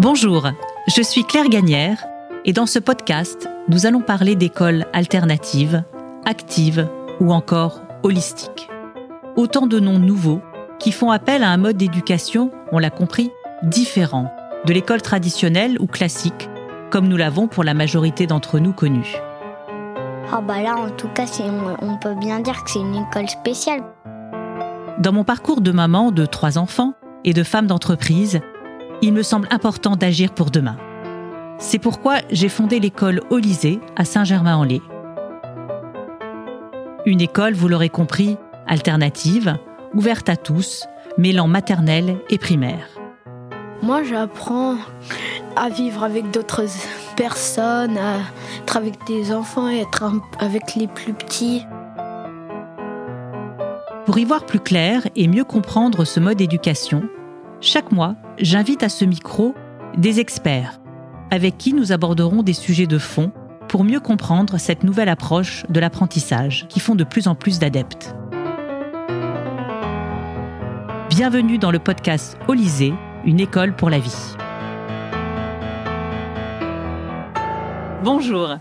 Bonjour, je suis Claire Gagnère et dans ce podcast, nous allons parler d'écoles alternatives, actives ou encore holistiques. Autant de noms nouveaux qui font appel à un mode d'éducation, on l'a compris, différent de l'école traditionnelle ou classique, comme nous l'avons pour la majorité d'entre nous connus. Ah bah là, en tout cas, on peut bien dire que c'est une école spéciale. Dans mon parcours de maman de trois enfants et de femme d'entreprise, il me semble important d'agir pour demain. C'est pourquoi j'ai fondé l'école Olysée à Saint-Germain-en-Laye. Une école, vous l'aurez compris, alternative, ouverte à tous, mêlant maternelle et primaire. Moi, j'apprends à vivre avec d'autres personnes, à être avec des enfants et être avec les plus petits. Pour y voir plus clair et mieux comprendre ce mode d'éducation, chaque mois, j'invite à ce micro des experts avec qui nous aborderons des sujets de fond pour mieux comprendre cette nouvelle approche de l'apprentissage qui font de plus en plus d'adeptes. Bienvenue dans le podcast Olysée, une école pour la vie. Bonjour.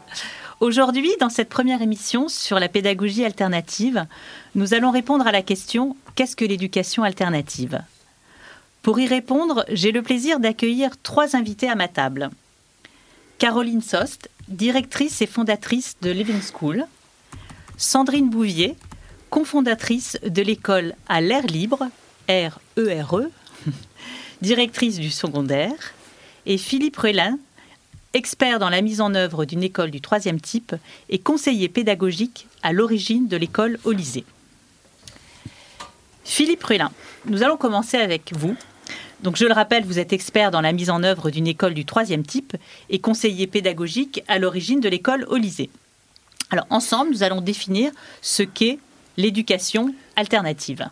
Aujourd'hui, dans cette première émission sur la pédagogie alternative, nous allons répondre à la question Qu'est-ce que l'éducation alternative? Pour y répondre, j'ai le plaisir d'accueillir trois invités à ma table. Caroline Sost, directrice et fondatrice de Living School. Sandrine Bouvier, cofondatrice de l'école à l'air libre, R-E-R-E, e, directrice du secondaire. Et Philippe Ruellin, expert dans la mise en œuvre d'une école du troisième type et conseiller pédagogique à l'origine de l'école au Philippe Ruellin, nous allons commencer avec vous. Donc je le rappelle, vous êtes expert dans la mise en œuvre d'une école du troisième type et conseiller pédagogique à l'origine de l'école Olysée. Alors ensemble, nous allons définir ce qu'est l'éducation alternative.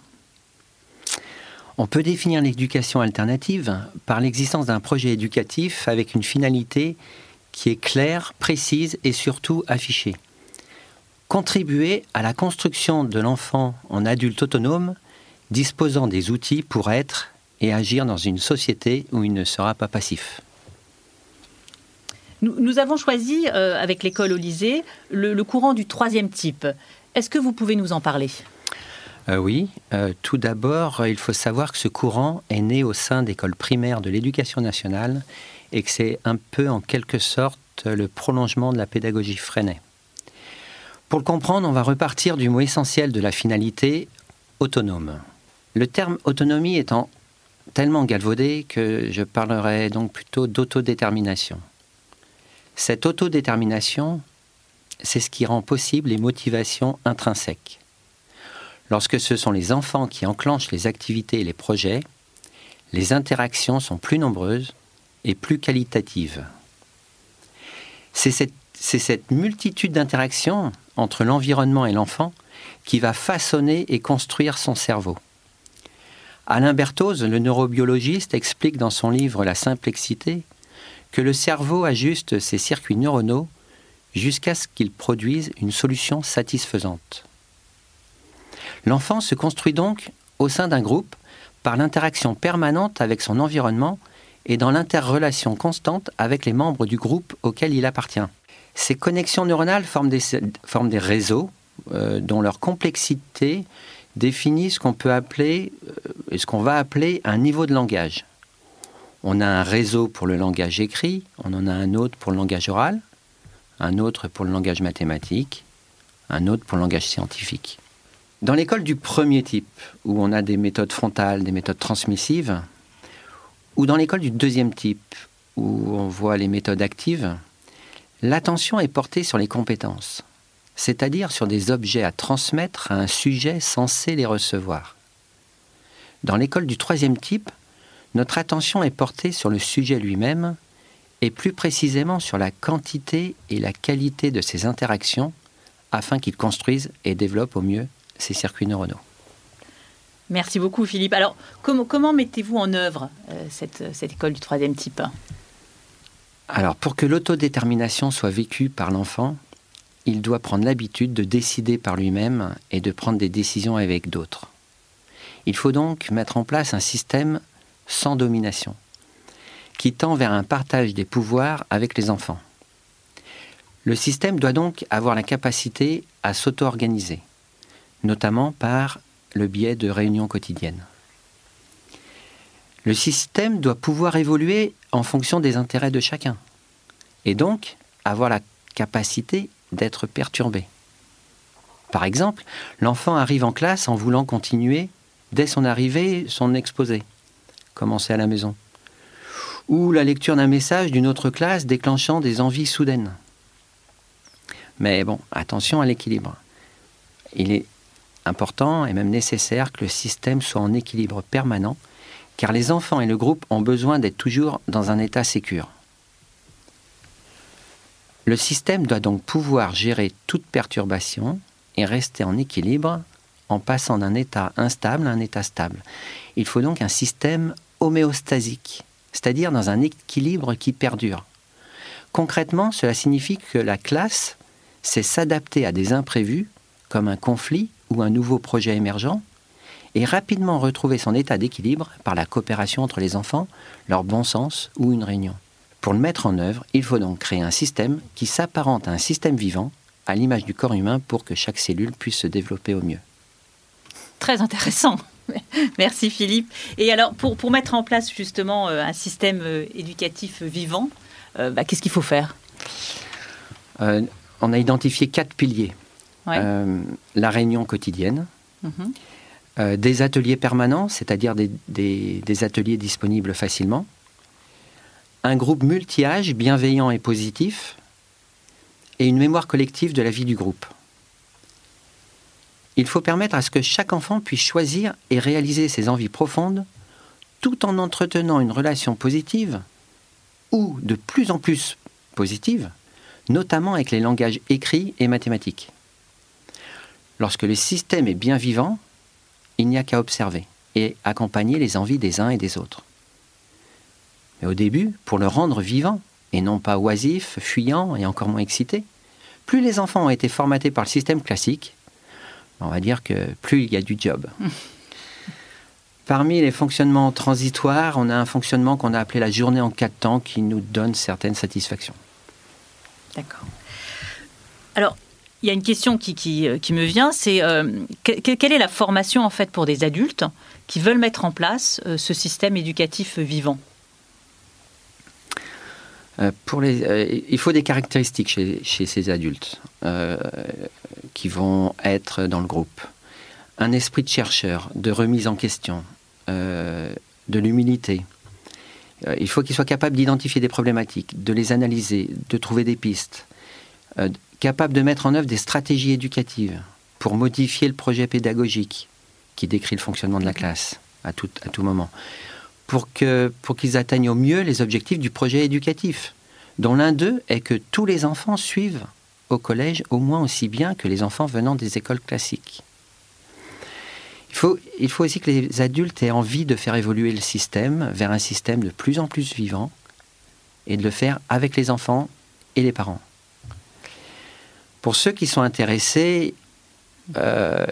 On peut définir l'éducation alternative par l'existence d'un projet éducatif avec une finalité qui est claire, précise et surtout affichée. Contribuer à la construction de l'enfant en adulte autonome disposant des outils pour être et agir dans une société où il ne sera pas passif. Nous, avons choisi, euh, avec l'école Olysée, le, le, courant du troisième type. Est-ce que vous pouvez nous en parler? Euh, Oui. Euh, tout d'abord, il faut savoir que ce courant est né au sein d'écoles primaires de l'éducation nationale et que c'est un peu, en quelque sorte, le prolongement de la pédagogie Freinet. Pour le comprendre, on va repartir du mot essentiel de la finalité, autonome. Le terme autonomie étant tellement galvaudé que je parlerai donc plutôt d'autodétermination. Cette autodétermination, c'est ce qui rend possible les motivations intrinsèques. Lorsque ce sont les enfants qui enclenchent les activités et les projets, les interactions sont plus nombreuses et plus qualitatives. C'est cette, cette, multitude d'interactions entre l'environnement et l'enfant qui va façonner et construire son cerveau. Alain Berthoz, le neurobiologiste, explique dans son livre La simplexité que le cerveau ajuste ses circuits neuronaux jusqu'à ce qu'il produise une solution satisfaisante. L'enfant se construit donc au sein d'un groupe par l'interaction permanente avec son environnement et dans l'interrelation constante avec les membres du groupe auquel il appartient. Ces connexions neuronales forment des, forment des réseaux euh, dont leur complexité définit ce qu'on peut appeler, euh, ce qu'on va appeler un niveau de langage. On a un réseau pour le langage écrit, on en a un autre pour le langage oral, un autre pour le langage mathématique, un autre pour le langage scientifique. Dans l'école du premier type, où on a des méthodes frontales, des méthodes transmissives, ou dans l'école du deuxième type, où on voit les méthodes actives, l'attention est portée sur les compétences c'est-à-dire sur des objets à transmettre à un sujet censé les recevoir. Dans l'école du troisième type, notre attention est portée sur le sujet lui-même et plus précisément sur la quantité et la qualité de ses interactions afin qu'il construise et développe au mieux ses circuits neuronaux. Merci beaucoup Philippe. Alors comment, comment mettez-vous en œuvre euh, cette, cette école du troisième type? Alors pour que l'autodétermination soit vécue par l'enfant, il doit prendre l'habitude de décider par lui-même et de prendre des décisions avec d'autres. Il faut donc mettre en place un système sans domination, qui tend vers un partage des pouvoirs avec les enfants. Le système doit donc avoir la capacité à s'auto-organiser, notamment par le biais de réunions quotidiennes. Le système doit pouvoir évoluer en fonction des intérêts de chacun, et donc avoir la capacité d'être perturbé. Par exemple, l'enfant arrive en classe en voulant continuer, dès son arrivée, son exposé, commencer à la maison. Ou la lecture d'un message d'une autre classe déclenchant des envies soudaines. Mais bon, attention à l'équilibre. Il est important et même nécessaire que le système soit en équilibre permanent, car les enfants et le groupe ont besoin d'être toujours dans un état sécure. Le système doit donc pouvoir gérer toute perturbation et rester en équilibre en passant d'un état instable à un état stable. Il faut donc un système homéostasique, c'est-à-dire dans un équilibre qui perdure. Concrètement, cela signifie que la classe sait s'adapter à des imprévus, comme un conflit ou un nouveau projet émergent, et rapidement retrouver son état d'équilibre par la coopération entre les enfants, leur bon sens ou une réunion. Pour le mettre en œuvre, il faut donc créer un système qui s'apparente à un système vivant, à l'image du corps humain, pour que chaque cellule puisse se développer au mieux. Très intéressant. Merci Philippe. Et alors, pour, pour mettre en place justement euh, un système euh, éducatif vivant, euh, bah, qu'est-ce qu'il faut faire? On a identifié quatre piliers. la réunion quotidienne, mhm. des ateliers permanents, c'est-à-dire des, des, ateliers disponibles facilement, un groupe multi-âge bienveillant et positif, et une mémoire collective de la vie du groupe. Il faut permettre à ce que chaque enfant puisse choisir et réaliser ses envies profondes tout en entretenant une relation positive ou de plus en plus positive, notamment avec les langages écrits et mathématiques. Lorsque le système est bien vivant, il n'y a qu'à observer et accompagner les envies des uns et des autres. Mais au début, pour le rendre vivant, et non pas oisif, fuyant et encore moins excité, plus les enfants ont été formatés par le système classique, on va dire que plus il y a du job. Parmi les fonctionnements transitoires, on a un fonctionnement qu'on a appelé la journée en quatre temps qui nous donne certaines satisfactions. D'accord. Alors, il y a une question qui, qui, euh, me vient, c'est euh, quelle est la formation en fait pour des adultes qui veulent mettre en place euh, ce système éducatif vivant? Pour les, euh, il faut des caractéristiques chez, chez ces adultes euh, qui vont être dans le groupe. Un esprit de chercheur, de remise en question, de l'humilité. il faut qu'ils soient capables d'identifier des problématiques, de les analyser, de trouver des pistes, capables de mettre en œuvre des stratégies éducatives pour modifier le projet pédagogique qui décrit le fonctionnement de la classe à tout, à tout moment pour qu'ils atteignent au mieux les objectifs du projet éducatif, dont l'un d'eux est que tous les enfants suivent au collège au moins aussi bien que les enfants venant des écoles classiques. Il faut, il faut aussi que les adultes aient envie de faire évoluer le système vers un système de plus en plus vivant et de le faire avec les enfants et les parents. Pour ceux qui sont intéressés, euh,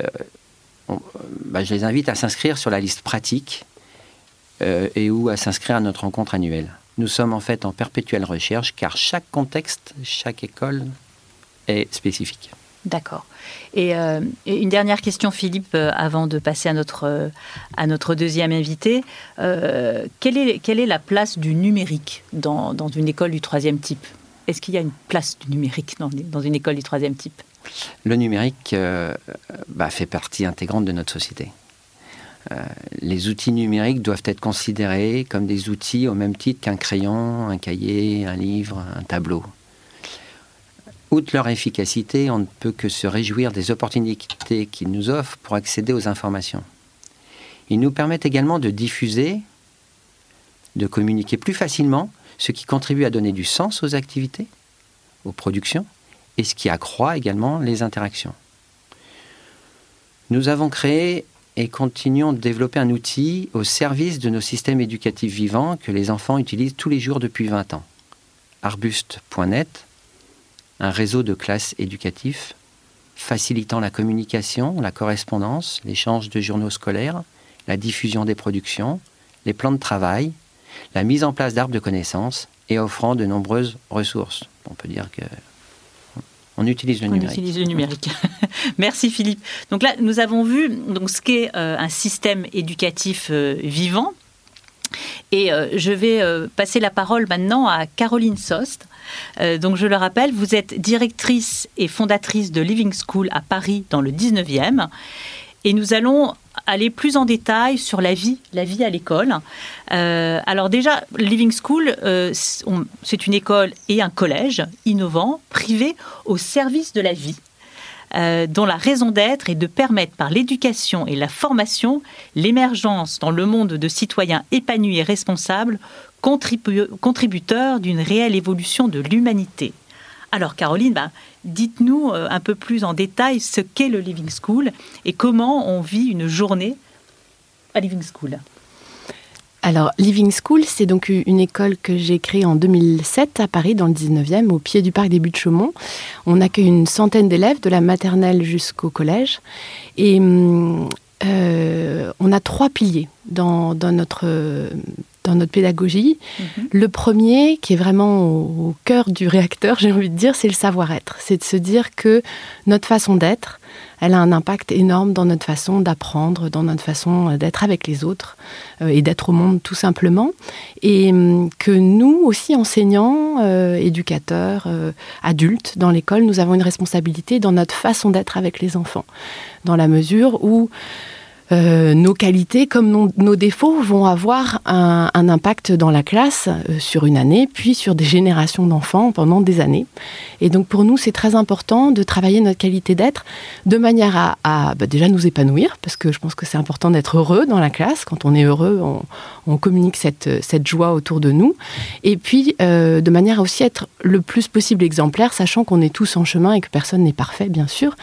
bah, je les invite à s'inscrire sur la liste pratique euh, et ou à s'inscrire à notre rencontre annuelle. Nous sommes en fait en perpétuelle recherche car chaque contexte, chaque école est spécifique. D'accord. Et, euh, une dernière question, Philippe, euh, avant de passer à notre, à notre deuxième invité. quelle, est, quelle est la place du numérique dans, dans une école du troisième type? Est-ce qu'il y a une place du numérique dans, dans une école du troisième type? Le numérique bah, fait partie intégrante de notre société. Euh, les outils numériques doivent être considérés comme des outils au même titre qu'un crayon, un cahier, un livre, un tableau. Outre leur efficacité, on ne peut que se réjouir des opportunités qu'ils nous offrent pour accéder aux informations. Ils nous permettent également de diffuser, de communiquer plus facilement, ce qui contribue à donner du sens aux activités, aux productions, et ce qui accroît également les interactions. Nous avons créé et continuons de développer un outil au service de nos systèmes éducatifs vivants que les enfants utilisent tous les jours depuis 20 ans. Arbuste.net, un réseau de classes éducatifs facilitant la communication, la correspondance, l'échange de journaux scolaires, la diffusion des productions, les plans de travail, la mise en place d'arbres de connaissances et offrant de nombreuses ressources. On peut dire que on utilise le on numérique. utilise le numérique. Merci Philippe. Donc là, nous avons vu donc, ce qu'est euh, un système éducatif euh, vivant. Et euh, je vais passer la parole maintenant à Caroline Sost. donc je le rappelle, vous êtes directrice et fondatrice de Living School à Paris dans le 19e. Et nous allons aller plus en détail sur la vie, la vie à l'école. Euh, alors déjà, Living School, euh, c'est une école et un collège innovant, privé au service de la vie. Euh, dont la raison d'être est de permettre par l'éducation et la formation l'émergence dans le monde de citoyens épanouis et responsables, contributeurs d'une réelle évolution de l'humanité. Alors Caroline, bah, dites-nous euh, un peu plus en détail ce qu'est le Living School et comment on vit une journée à Living School. Alors, Living School, c'est donc une école que j'ai créée en 2007 à Paris, dans le 19e, au pied du parc des Buttes-Chaumont. On accueille une centaine d'élèves, de la maternelle jusqu'au collège. Et hum, euh, on a trois piliers dans, notre, dans notre pédagogie. Mhm. Le premier, qui est vraiment au, cœur du réacteur, j'ai envie de dire, c'est le savoir-être. C'est de se dire que notre façon d'être, elle a un impact énorme dans notre façon d'apprendre, dans notre façon d'être avec les autres euh, et d'être au monde tout simplement. Et hum, que nous aussi, enseignants, euh, éducateurs, euh, adultes dans l'école, nous avons une responsabilité dans notre façon d'être avec les enfants. Dans la mesure où euh, nos qualités comme nos défauts vont avoir un, impact dans la classe euh, sur une année, puis sur des générations d'enfants pendant des années. Et donc pour nous, c'est très important de travailler notre qualité d'être de manière à, bah, déjà nous épanouir, parce que je pense que c'est important d'être heureux dans la classe. Quand on est heureux, on, communique cette, cette, joie autour de nous. Et puis euh, de manière à aussi être le plus possible exemplaire, sachant qu'on est tous en chemin et que personne n'est parfait, bien sûr,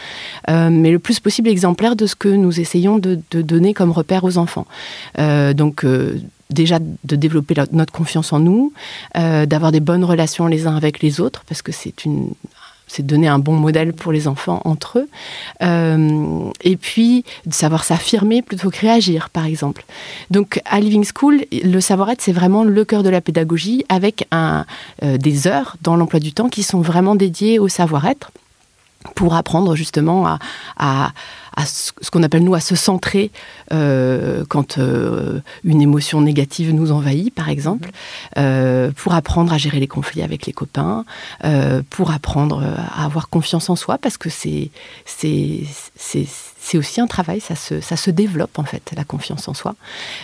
mais le plus possible exemplaire de ce que nous essayons de de donner comme repère aux enfants. Euh, donc euh, déjà de développer notre confiance en nous, euh, d'avoir des bonnes relations les uns avec les autres, parce que c'est une c'est donner un bon modèle pour les enfants entre eux. et puis, de savoir s'affirmer plutôt que réagir, par exemple. Donc, à Living School, le savoir-être, c'est vraiment le cœur de la pédagogie, avec des heures dans l'emploi du temps qui sont vraiment dédiées au savoir-être pour apprendre justement à, à, à ce qu'on appelle nous à se centrer euh, quand euh, une émotion négative nous envahit, par exemple, euh, pour apprendre à gérer les conflits avec les copains, pour apprendre à avoir confiance en soi, parce que c'est c'est aussi un travail, ça se, ça se développe en fait, la confiance en soi.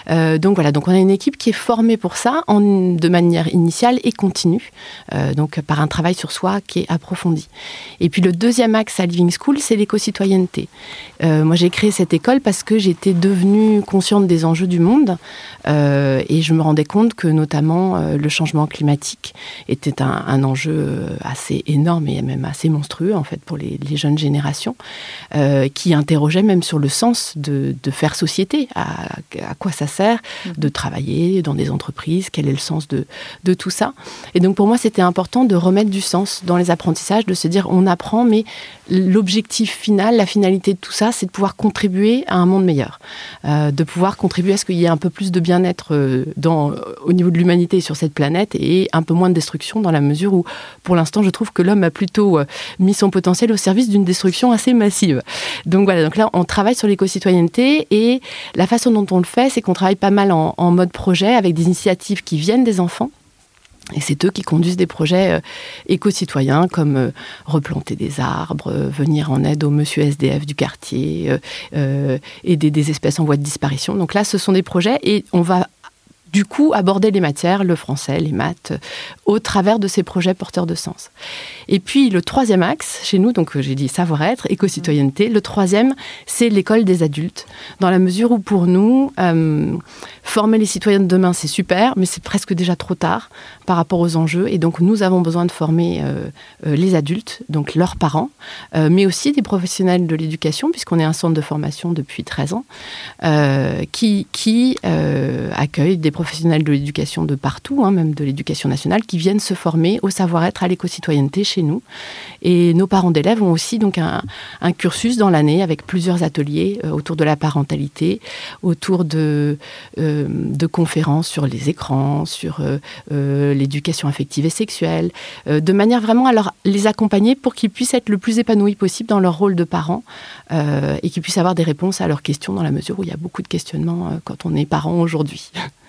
Euh, donc voilà, donc on a une équipe qui est formée pour ça en, de manière initiale et continue, euh, donc par un travail sur soi qui est approfondi. Et puis le deuxième axe à Living School, c'est l'éco-citoyenneté. Euh, moi j'ai créé cette école parce que j'étais devenue consciente des enjeux du monde et je me rendais compte que notamment le changement climatique était un, un, enjeu assez énorme et même assez monstrueux en fait pour les, les jeunes générations qui interrogeaient même sur le sens de, faire société, à, quoi ça sert de mhm. travailler dans des entreprises, quel est le sens de, de tout ça. Et donc pour moi, c'était important de remettre du sens dans les apprentissages, de se dire on apprend, mais l'objectif final, la finalité de tout ça, c'est de pouvoir contribuer à un monde meilleur, euh, de pouvoir contribuer à ce qu'il y ait un peu plus de bien-être euh, au niveau de l'humanité sur cette planète et un peu moins de destruction dans la mesure où, pour l'instant, je trouve que l'homme a plutôt euh, mis son potentiel au service d'une destruction assez massive. Donc voilà, donc là, on travaille sur l'éco-citoyenneté et la façon dont on le fait, c'est qu'on travaille pas mal en, mode projet avec des initiatives qui viennent des enfants. Et c'est eux qui conduisent des projets euh, éco-citoyens comme euh, replanter des arbres, euh, venir en aide aux monsieur SDF du quartier, aider des espèces en voie de disparition. Donc là, ce sont des projets et on va du coup aborder les matières, le français, les maths, au travers de ces projets porteurs de sens. Et puis le troisième axe chez nous, donc j'ai dit savoir-être, éco-citoyenneté, le troisième, c'est l'école des adultes, dans la mesure où pour nous, euh, former les citoyens de demain, c'est super, mais c'est presque déjà trop tard par rapport aux enjeux. Et donc nous avons besoin de former euh, euh, les adultes, donc leurs parents, mais aussi des professionnels de l'éducation, puisqu'on est un centre de formation depuis 13 ans, qui, qui accueille des professionnels de l'éducation de partout, hein, même de l'éducation nationale, qui viennent se former au savoir-être, à l'éco-citoyenneté chez nous. Et nos parents d'élèves ont aussi donc un, cursus dans l'année avec plusieurs ateliers euh, autour de la parentalité, autour de, euh, conférences sur les écrans, sur l'éducation affective et sexuelle, de manière vraiment à les accompagner pour qu'ils puissent être le plus épanouis possible dans leur rôle de parents et qu'ils puissent avoir des réponses à leurs questions dans la mesure où il y a beaucoup de questionnements quand on est parent aujourd'hui.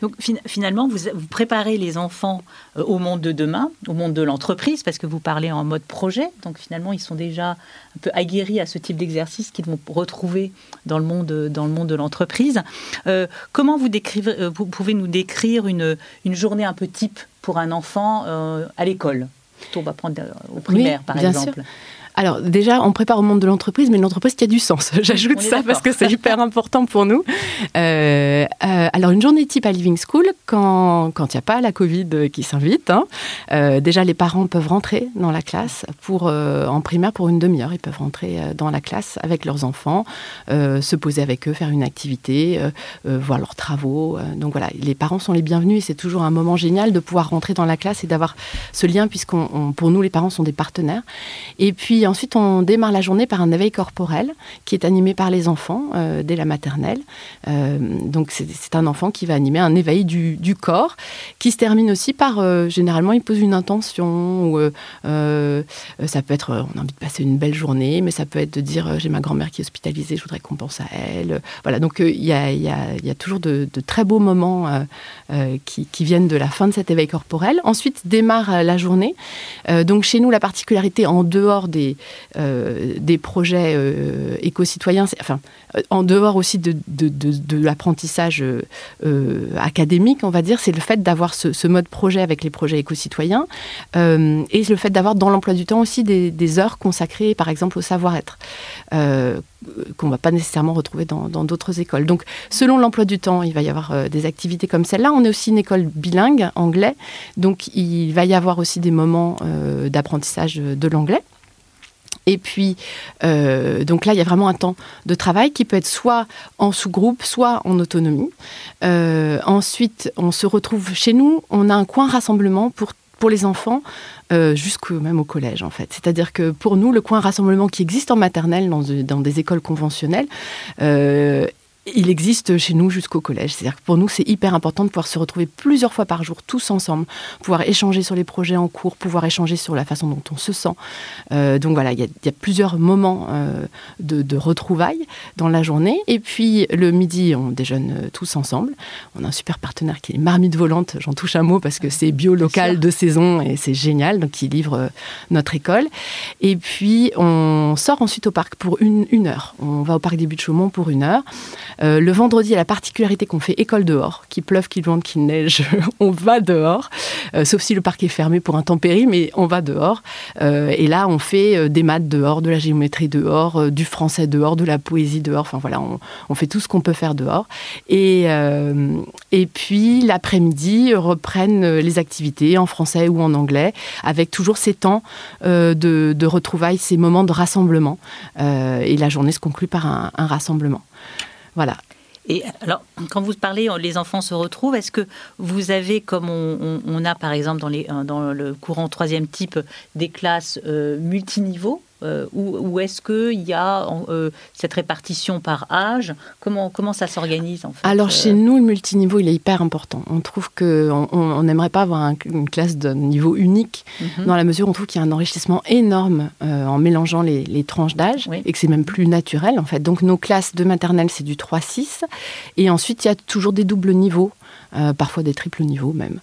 Donc finalement, vous, préparez les enfants euh, au monde de demain, au monde de l'entreprise, parce que vous parlez en mode projet. Donc finalement, ils sont déjà un peu aguerris à ce type d'exercice qu'ils vont retrouver dans le monde, dans le monde de l'entreprise. Euh, comment vous, décrivez, euh, vous pouvez nous décrire une, une journée un peu type pour un enfant à l'école? On va prendre au primaire, par exemple. Alors déjà, on prépare au monde de l'entreprise, mais l'entreprise qui a du sens. J'ajoute ça parce que c'est hyper important pour nous. Euh, euh, alors une journée type à Living School, quand il n'y a pas la Covid qui s'invite, hein, euh, déjà les parents peuvent rentrer dans la classe pour en primaire pour une demi-heure. Ils peuvent rentrer dans la classe avec leurs enfants, se poser avec eux, faire une activité, voir leurs travaux. donc voilà, les parents sont les bienvenus et c'est toujours un moment génial de pouvoir rentrer dans la classe et d'avoir ce lien puisqu'on pour nous les parents sont des partenaires. Et puis ensuite, on démarre la journée par un éveil corporel qui est animé par les enfants euh, dès la maternelle. Euh, donc, c'est un enfant qui va animer un éveil du, corps qui se termine aussi par, euh, généralement, il pose une intention ou ça peut être, on a envie de passer une belle journée, mais ça peut être de dire, j'ai ma grand-mère qui est hospitalisée, je voudrais qu'on pense à elle. Voilà, donc il y a, toujours de, très beaux moments qui, qui, viennent de la fin de cet éveil corporel. Ensuite, démarre la journée. donc, chez nous, la particularité en dehors des euh, des, projets euh, éco-citoyens, enfin, euh, en dehors aussi de, l'apprentissage académique, on va dire, c'est le fait d'avoir ce, mode projet avec les projets éco-citoyens et le fait d'avoir dans l'emploi du temps aussi des, heures consacrées, par exemple, au savoir-être qu'on ne va pas nécessairement retrouver dans d'autres écoles. Donc, selon l'emploi du temps, il va y avoir des activités comme celle-là. On est aussi une école bilingue, anglais, donc il va y avoir aussi des moments d'apprentissage de l'anglais. Et puis, euh, donc là, il y a vraiment un temps de travail qui peut être soit en sous-groupe, soit en autonomie. Euh, ensuite, on se retrouve chez nous, on a un coin rassemblement pour, pour les enfants. Euh, jusqu'au même au collège en fait. C'est-à-dire que pour nous, le coin rassemblement qui existe en maternelle dans, dans des écoles conventionnelles il existe chez nous jusqu'au collège. C'est-à-dire que pour nous, c'est hyper important de pouvoir se retrouver plusieurs fois par jour, tous ensemble, pouvoir échanger sur les projets en cours, pouvoir échanger sur la façon dont on se sent. Euh, donc voilà, il y, a plusieurs moments euh, de, retrouvailles dans la journée. Et puis le midi, on déjeune euh, tous ensemble. On a un super partenaire qui est Marmite Volante, j'en touche un mot parce que c'est bio local de saison et c'est génial, donc il livre notre école. Et puis on sort ensuite au parc pour une, une heure. On va au parc des Buttes Chaumont pour une heure. Euh, le vendredi, la particularité qu'on fait école dehors, qu'il pleuve, qu'il vente, qu'il neige, on va dehors, euh, sauf si le parc est fermé pour intempérie, mais on va dehors. Euh, et là, on fait des maths dehors, de la géométrie dehors, du français dehors, de la poésie dehors. Enfin voilà, on, fait tout ce qu'on peut faire dehors. Et, puis l'après-midi reprennent les activités en français ou en anglais, avec toujours ces temps de, retrouvailles, ces moments de rassemblement. et la journée se conclut par un rassemblement. Voilà. Et alors, quand vous parlez, les enfants se retrouvent, est-ce que vous avez, comme on, a par exemple dans, les, dans le courant troisième type, des classes euh, multiniveaux euh, ou, est-ce qu'il y a euh, cette répartition par âge? Comment, comment ça s'organise en fait Alors euh chez nous, le multiniveau, il est hyper important. On trouve qu'on n'aimerait pas avoir une classe de niveau unique, mhm. dans la mesure où on trouve qu'il y a un enrichissement énorme en mélangeant les, tranches d'âge, et que c'est même plus naturel en fait. Donc nos classes de maternelle, c'est du 3-6, et ensuite il y a toujours des doubles niveaux. parfois des triples niveaux même.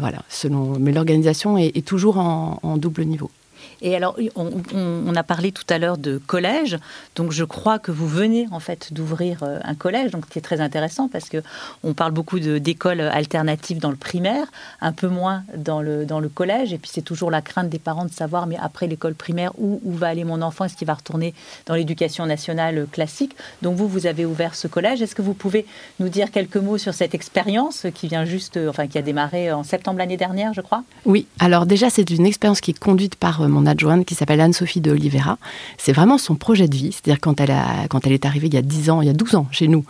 voilà, selon. Mais l'organisation est, toujours en double niveau. Et alors, on, a parlé tout à l'heure de collège, donc je crois que vous venez en fait d'ouvrir euh, un collège, donc qui est très intéressant parce que on parle beaucoup d'écoles alternatives dans le primaire, un peu moins dans le, dans le collège, et puis c'est toujours la crainte des parents de savoir, mais après l'école primaire, où, où va aller mon enfant? Est-ce qu'il va retourner dans l'éducation nationale classique? Donc vous, vous avez ouvert ce collège. Est-ce que vous pouvez nous dire quelques mots sur cette expérience qui vient juste, enfin qui a démarré en septembre l'année dernière, je crois? Oui, alors déjà c'est une expérience qui est conduite par euh, mon adjointe qui s'appelle Anne-Sophie de Oliveira. C'est vraiment son projet de vie. C'est-à-dire quand elle, a, quand elle est arrivée il y a 10 ans, il y a 12 ans chez nous,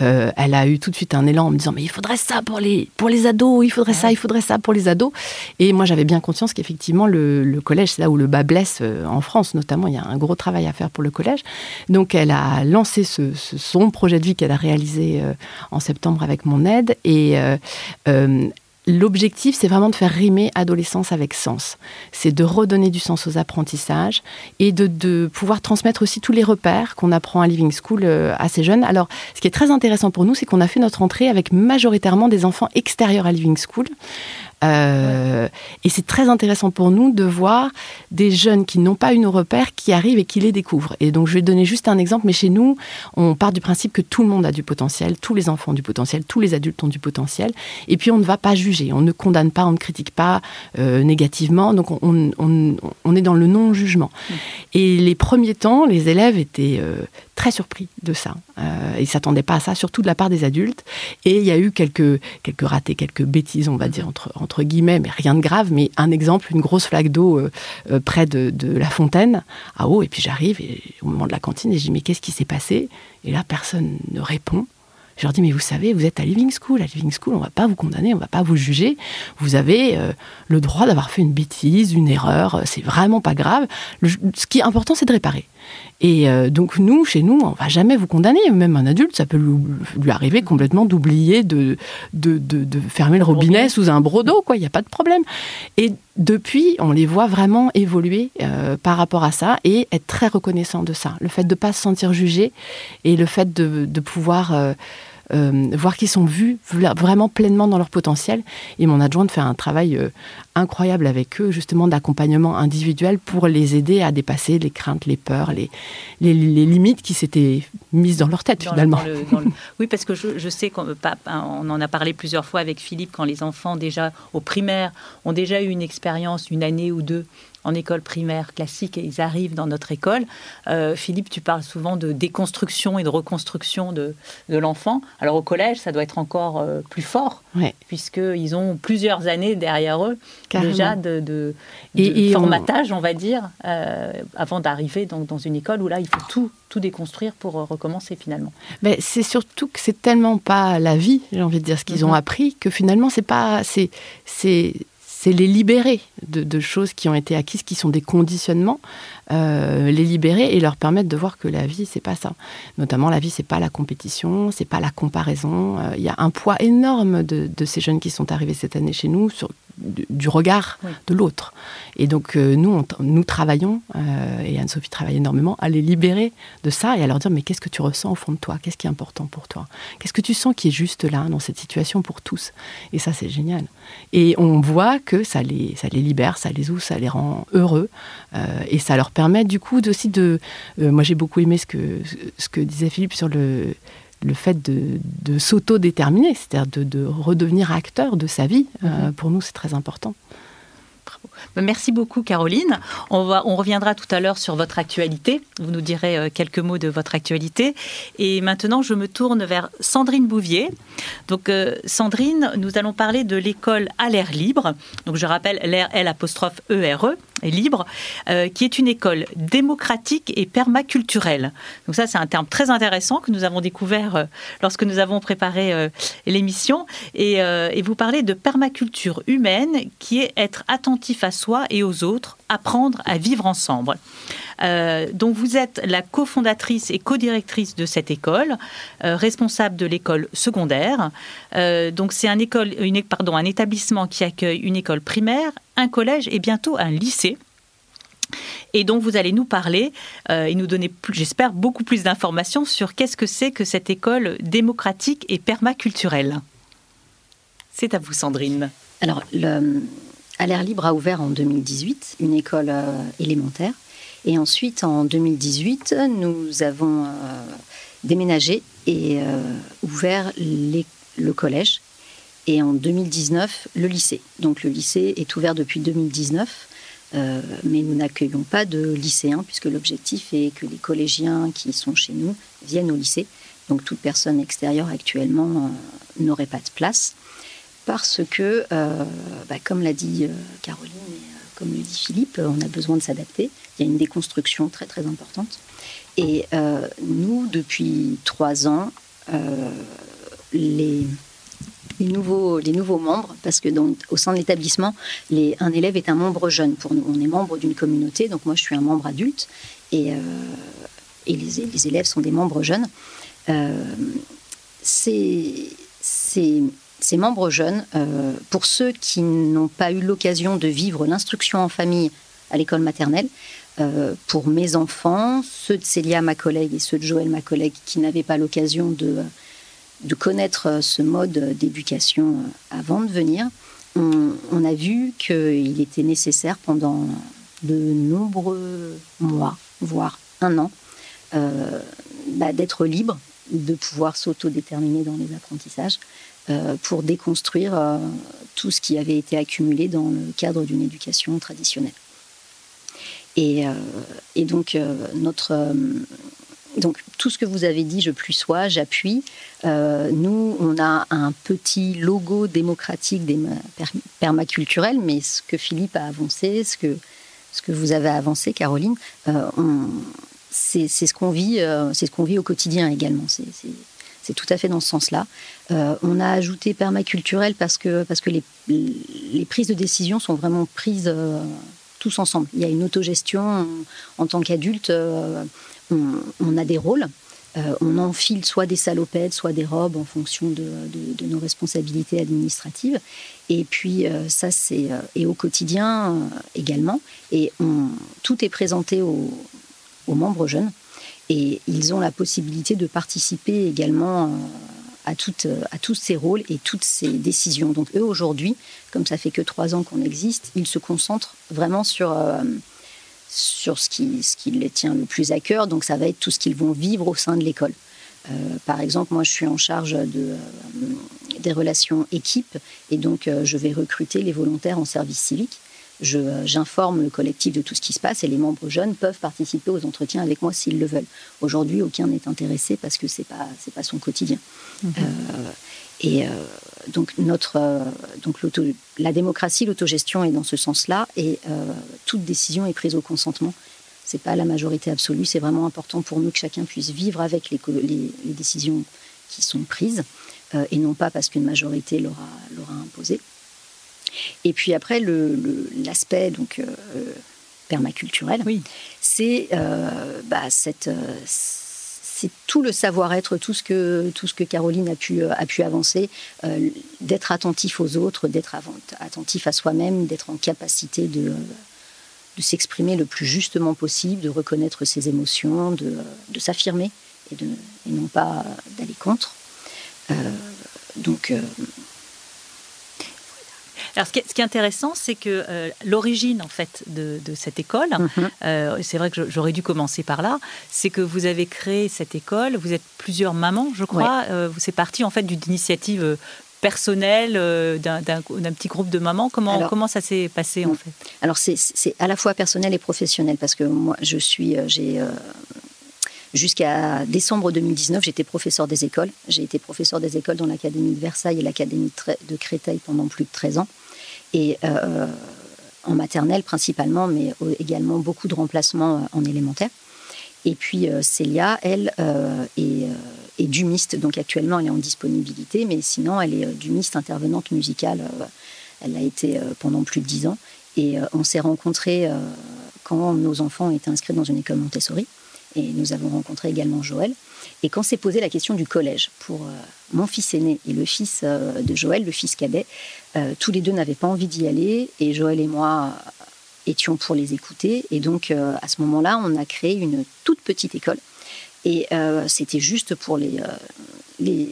euh, elle a eu tout de suite un élan en me disant mais il faudrait ça pour les, pour les ados, il faudrait ça, il faudrait ça pour les ados. Et moi j'avais bien conscience qu'effectivement le, collège, c'est là où le bas blesse euh, en France notamment, il y a un gros travail à faire pour le collège. Donc elle a lancé ce, son projet de vie qu'elle a réalisé euh, en septembre avec mon aide et L'objectif, c'est vraiment de faire rimer adolescence avec sens. C'est de redonner du sens aux apprentissages et de, pouvoir transmettre aussi tous les repères qu'on apprend à Living School euh, à ces jeunes. Alors, ce qui est très intéressant pour nous, c'est qu'on a fait notre entrée avec majoritairement des enfants extérieurs à Living School. Euh, et c'est très intéressant pour nous de voir des jeunes qui n'ont pas eu nos repères, qui arrivent et qui les découvrent. Et donc je vais donner juste un exemple, mais chez nous, on part du principe que tout le monde a du potentiel, tous les enfants ont du potentiel, tous les adultes ont du potentiel. Et puis on ne va pas juger, on ne condamne pas, on ne critique pas euh, négativement, donc on, on, est dans le non-jugement. Mmh. Et les premiers temps, les élèves étaient euh, très surpris de ça. Euh, ils ne s'attendaient pas à ça, surtout de la part des adultes. Et il y a eu quelques, quelques ratés, quelques bêtises, on va dire, entre, entre guillemets, mais rien de grave. Mais un exemple, une grosse flaque d'eau euh, euh, près de, de, la fontaine, à eau. Et puis j'arrive au moment de la cantine et je dis, mais qu'est-ce qui s'est passé? Et là, personne ne répond. Je leur dis, mais vous savez, vous êtes à Living School. À Living School, on ne va pas vous condamner, on ne va pas vous juger. Vous avez le droit d'avoir fait une bêtise, une erreur. C'est vraiment pas grave. ce qui est important, c'est de réparer. Et euh, donc nous, chez nous, on va jamais vous condamner. Même un adulte, ça peut lui, arriver complètement d'oublier de, de, fermer le robinet sous un brodo, quoi. Il n'y a pas de problème. Et depuis, on les voit vraiment évoluer euh, par rapport à ça et être très reconnaissant de ça. Le fait de ne pas se sentir jugé et le fait de, pouvoir... Euh, euh, voir qu'ils sont vus vraiment pleinement dans leur potentiel. Et mon adjointe fait un travail euh, incroyable avec eux, justement d'accompagnement individuel pour les aider à dépasser les craintes, les peurs, les, les, limites qui s'étaient mises dans leur tête finalement. Oui, parce que je, sais qu'on on en a parlé plusieurs fois avec Philippe quand les enfants déjà au primaire ont déjà eu une expérience, une année ou deux en école primaire classique et ils arrivent dans notre école. Euh, Philippe, tu parles souvent de déconstruction et de reconstruction de, de l'enfant. Alors au collège, ça doit être encore euh, plus fort, puisqu'ils ont plusieurs années derrière eux déjà de, de, formatage, on... va dire, euh, avant d'arriver dans, dans, une école où là, il faut tout, tout déconstruire pour recommencer finalement. Mais c'est surtout que c'est tellement pas la vie, j'ai envie de dire, ce qu'ils ont mhm. appris, que finalement, c'est pas... c'est c'est les libérer de, choses qui ont été acquises, qui sont des conditionnements, euh, les libérer et leur permettre de voir que la vie, c'est pas ça. Notamment, la vie, c'est pas la compétition, c'est pas la comparaison. Euh, il y a un poids énorme de, de, ces jeunes qui sont arrivés cette année chez nous sur du regard de l'autre. Et donc, euh, nous, nous travaillons, euh, et Anne-Sophie travaille énormément, à les libérer de ça et à leur dire Mais qu'est-ce que tu ressens au fond de toi? Qu'est-ce qui est important pour toi? Qu'est-ce que tu sens qui est juste là, dans cette situation pour tous? Et ça, c'est génial. Et on voit que ça les, ça les libère, ça les ouvre, ça les rend heureux. Euh, et ça leur permet, du coup, aussi de. moi, j'ai beaucoup aimé ce que, ce que disait Philippe sur le le fait de, de s'auto-déterminer, c'est-à-dire de, redevenir acteur de sa vie, euh, mhm. pour nous, c'est très important. Ben, merci beaucoup, Caroline. On, va, on reviendra tout à l'heure sur votre actualité. Vous nous direz euh, quelques mots de votre actualité. Et maintenant, je me tourne vers Sandrine Bouvier. Donc, euh, Sandrine, nous allons parler de l'école à l'air libre. Donc, je rappelle l'air L apostrophe E-R-E, libre, euh, qui est une école démocratique et permaculturelle. Donc ça, c'est un terme très intéressant que nous avons découvert lorsque nous avons préparé l'émission. Et, et vous parlez de permaculture humaine, qui est être attentif à soi et aux autres, apprendre à vivre ensemble. Euh, donc vous êtes la cofondatrice et codirectrice de cette école, euh, responsable de l'école secondaire. Euh, donc c'est un établissement qui accueille une école primaire, un collège et bientôt un lycée. Et donc vous allez nous parler et nous donner, j'espère, beaucoup plus d'informations sur qu'est-ce que c'est que cette école démocratique et permaculturelle. C'est à vous, Sandrine. Alors, à l'air libre a ouvert en 2018 une école euh, élémentaire. Et ensuite, en 2018, nous avons euh, déménagé et euh, ouvert le collège. Et en 2019, le lycée. Donc le lycée est ouvert depuis 2019. mais nous n'accueillons pas de lycéens puisque l'objectif est que les collégiens qui sont chez nous viennent au lycée. Donc toute personne extérieure actuellement n'aurait pas de place parce que, euh, bah, comme l'a dit euh, Caroline, euh, comme le dit Philippe, on a besoin de s'adapter. Il y a une déconstruction très très importante. Et nous, depuis trois ans, les les nouveaux, les nouveaux membres, parce que donc, au sein de l'établissement, un élève est un membre jeune pour nous. On est membre d'une communauté, donc moi je suis un membre adulte, et, euh, les, élèves sont des membres jeunes. Euh, ces, membres jeunes, euh, pour ceux qui n'ont pas eu l'occasion de vivre l'instruction en famille à l'école maternelle, pour mes enfants, ceux de Célia, ma collègue, et ceux de Joël, ma collègue, qui n'avaient pas l'occasion de connaître euh, ce mode d'éducation euh, avant de venir, on, a vu qu'il était nécessaire pendant de nombreux mois, voire un an, euh, bah, d'être libre, de pouvoir s'autodéterminer dans les apprentissages pour déconstruire tout ce qui avait été accumulé dans le cadre d'une éducation traditionnelle. Et, et donc tout ce que vous avez dit, je plus sois, j'appuie. Euh, nous, on a un petit logo démocratique permaculturel, mais ce que Philippe a avancé, ce que, vous avez avancé, Caroline, euh, c'est ce qu'on vit, euh, c'est ce qu'on vit au quotidien également. Tout à fait dans ce sens-là. on a ajouté permaculturel parce que, parce que les, les prises de décision sont vraiment prises tous ensemble. Il y a une autogestion en tant qu'adulte on, a des rôles. Euh, on enfile soit des salopettes, soit des robes en fonction de, nos responsabilités administratives. Et puis euh, ça, c'est euh, et au quotidien également. Et tout est présenté aux, membres jeunes. Et ils ont la possibilité de participer également à, à tous ces rôles et toutes ces décisions. Donc eux, aujourd'hui, comme ça fait que trois ans qu'on existe, ils se concentrent vraiment sur sur ce qui, les tient le plus à cœur. Donc ça va être tout ce qu'ils vont vivre au sein de l'école. Euh, par exemple, moi je suis en charge de, euh, des relations équipes et donc euh, je vais recruter les volontaires en service civique. J'informe le collectif de tout ce qui se passe et les membres jeunes peuvent participer aux entretiens avec moi s'ils le veulent. Aujourd'hui, aucun n'est intéressé parce que c'est pas c'est pas son quotidien. Mhm. Et euh, donc, notre, euh, donc la démocratie, l'autogestion est dans ce sens-là, et euh, toute décision est prise au consentement. C'est pas la majorité absolue, c'est vraiment important pour nous que chacun puisse vivre avec les, les, décisions qui sont prises, et non pas parce qu'une majorité l'aura imposé. Et puis après, l'aspect donc permaculturel, oui. c'est bah, cette c'est tout le savoir-être, tout ce que tout ce que Caroline a pu a pu avancer, euh, d'être attentif aux autres, d'être attentif à soi-même, d'être en capacité de de s'exprimer le plus justement possible, de reconnaître ses émotions, de, de s'affirmer et, de, et non pas d'aller contre. Euh, donc euh, alors, ce qui est, intéressant, c'est que euh, l'origine en fait de, cette école, mhm. euh, c'est vrai que j'aurais dû commencer par là, c'est que vous avez créé cette école. Vous êtes plusieurs mamans, je crois. Euh, c'est parti en fait d'une initiative personnelle d'un petit groupe de mamans. Comment comment ça s'est passé en fait? Alors c'est à la fois personnel et professionnel parce que moi je suis j'ai Jusqu'à décembre 2019, j'étais professeur des écoles. J'ai été professeur des écoles dans l'Académie de Versailles et l'Académie de Créteil pendant plus de 13 ans et euh, en maternelle principalement, mais également beaucoup de remplacements euh, en élémentaire. Et puis euh, Célia, elle, est, est, dumiste, donc actuellement elle est en disponibilité, mais sinon elle est dumiste intervenante musicale. elle l'a été pendant plus de dix ans. Et on s'est rencontrés quand nos enfants étaient inscrits dans une école Montessori. Et nous avons rencontré également Joël. Et quand s'est posée la question du collège pour euh, mon fils aîné et le fils euh, de Joël, le fils cadet, euh, tous les deux n'avaient pas envie d'y aller et Joël et moi étions pour les écouter. Et donc à ce moment-là, on a créé une toute petite école. Et c'était juste pour les, les,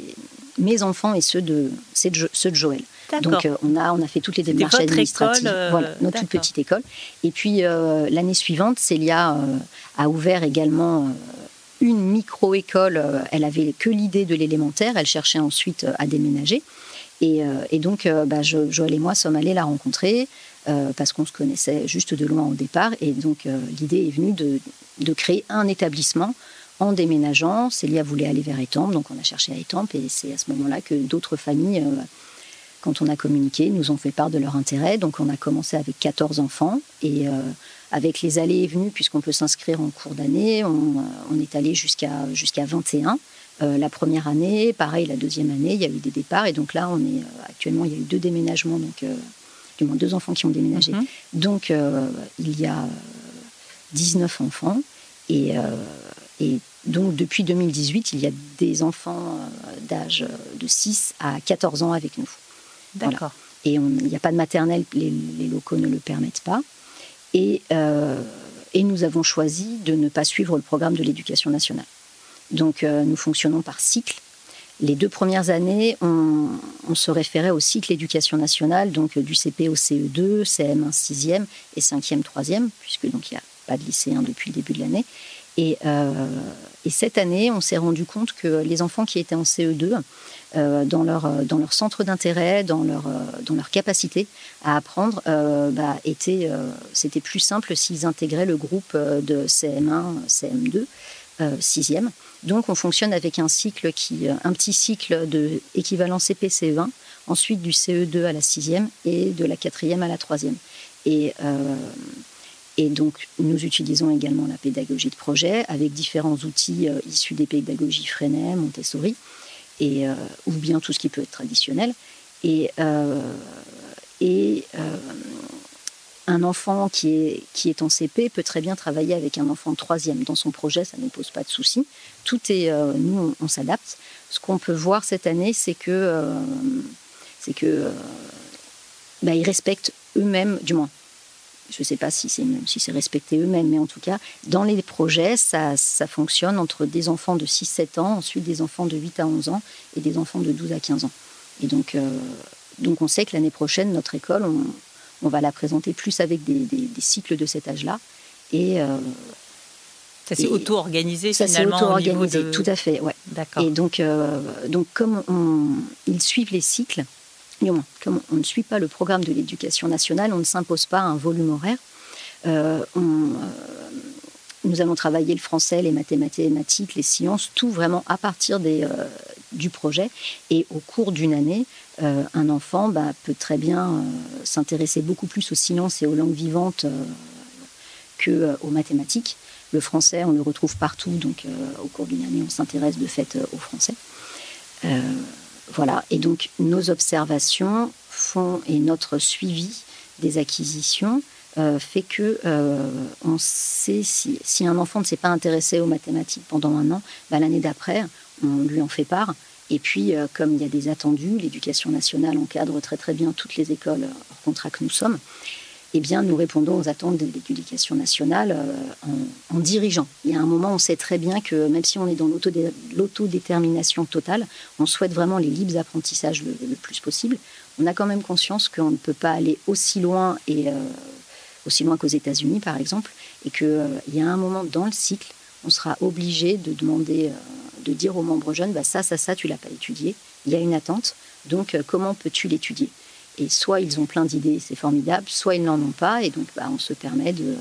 mes enfants et ceux de, ceux de Joël. Donc on, a, on a fait toutes les démarches administratives. voilà, notre toute petite école. Et puis l'année suivante, Célia a ouvert également une micro-école. Euh, elle avait que l'idée de l'élémentaire. Elle cherchait ensuite euh, à déménager. Et, euh, donc, bah, Joël et moi sommes allés la rencontrer parce qu'on se connaissait juste de loin au départ. Et donc, l'idée est venue de, créer un établissement en déménageant. Célia voulait aller vers Étampes, donc on a cherché à Étampes. Et c'est à ce moment-là que d'autres familles quand on a communiqué, nous ont fait part de leur intérêt. Donc on a commencé avec 14 enfants et avec les allées et venues, puisqu'on peut s'inscrire en cours d'année, on, est allé jusqu'à jusqu'à 21. la première année, pareil, la deuxième année, il y a eu des départs. Et donc là, on est actuellement, il y a eu deux déménagements, donc du moins deux enfants qui ont déménagé. Mhm. Donc il y a 19 enfants. Et, et donc depuis 2018, il y a des enfants euh, d'âge de 6 à 14 ans avec nous. D'accord. Et il n'y a pas de maternelle, les, locaux ne le permettent pas. Et, euh, et, nous avons choisi de ne pas suivre le programme de l'éducation nationale. Donc euh, nous fonctionnons par cycle. Les deux premières années, on, se référait au cycle éducation nationale, donc du CP au CE2, CM1 6e et 5e 3e, puisque donc il n'y a pas de lycéens depuis le début de l'année. Euh, et, cette année, on s'est rendu compte que les enfants qui étaient en CE2, euh, dans, leur, euh, dans leur centre d'intérêt, dans leur, dans leur capacité à apprendre, bah, était, c'était plus simple s'ils intégraient le groupe de CM1, CM2, 6e. Donc on fonctionne avec un cycle qui, un petit cycle de équivalent CP-CE1, ensuite du CE2 à la 6e et de la 4e à la 3e. Et et donc, nous utilisons également la pédagogie de projet avec différents outils euh, issus des pédagogies Freinet, Montessori, euh, ou bien tout ce qui peut être traditionnel. Et, euh, un enfant qui est, qui est en CP peut très bien travailler avec un enfant de troisième. Dans son projet, ça ne pose pas de souci. Tout est, nous, on, s'adapte. Ce qu'on peut voir cette année, c'est que, c'est que, bah, ils respectent eux-mêmes, du moins, je ne sais pas si c'est si c'est respecté eux-mêmes, mais en tout cas, dans les projets, ça, ça fonctionne entre des enfants de 6-7 ans, ensuite des enfants de 8 à 11 ans et des enfants de 12 à 15 ans. Et donc, euh, donc on sait que l'année prochaine, notre école, on, on, va la présenter plus avec des, des, cycles de cet âge-là. Et euh, ça s'est auto-organisé finalement auto -organisé, de... tout à fait, ouais. D'accord. Et donc, euh, donc comme on, ils suivent les cycles, comme on ne suit pas le programme de l'éducation nationale, on ne s'impose pas un volume horaire. Euh, euh, nous allons travailler le français, les mathématiques, les sciences, tout vraiment à partir euh, du projet. Et au cours d'une année, un enfant bah, peut très bien s'intéresser beaucoup plus aux sciences et aux langues vivantes que aux mathématiques. Le français, on le retrouve partout, donc au cours d'une année, on s'intéresse de fait au français. Voilà, et donc nos observations font et notre suivi des acquisitions euh, fait que euh, on sait si, un enfant ne s'est pas intéressé aux mathématiques pendant un an, bah, l'année d'après, on lui en fait part. Et puis, euh, comme il y a des attendus, l'éducation nationale encadre très très bien toutes les écoles hors contrat que nous sommes eh bien, nous répondons aux attentes de l'éducation nationale euh, en, dirigeant. Il y a un moment, on sait très bien que même si on est dans l'autodétermination totale, on souhaite vraiment les libres apprentissages le, plus possible. On a quand même conscience qu'on ne peut pas aller aussi loin et euh, aussi loin qu'aux États-Unis, par exemple, et qu'il euh, y a un moment dans le cycle, on sera obligé de demander, de dire aux membres jeunes, bah, ça, ça, ça, tu l'as pas étudié. Il y a une attente. Donc, comment peux-tu l'étudier? Et soit ils ont plein d'idées, c'est formidable, soit ils n'en ont pas, et donc bah, on se permet de,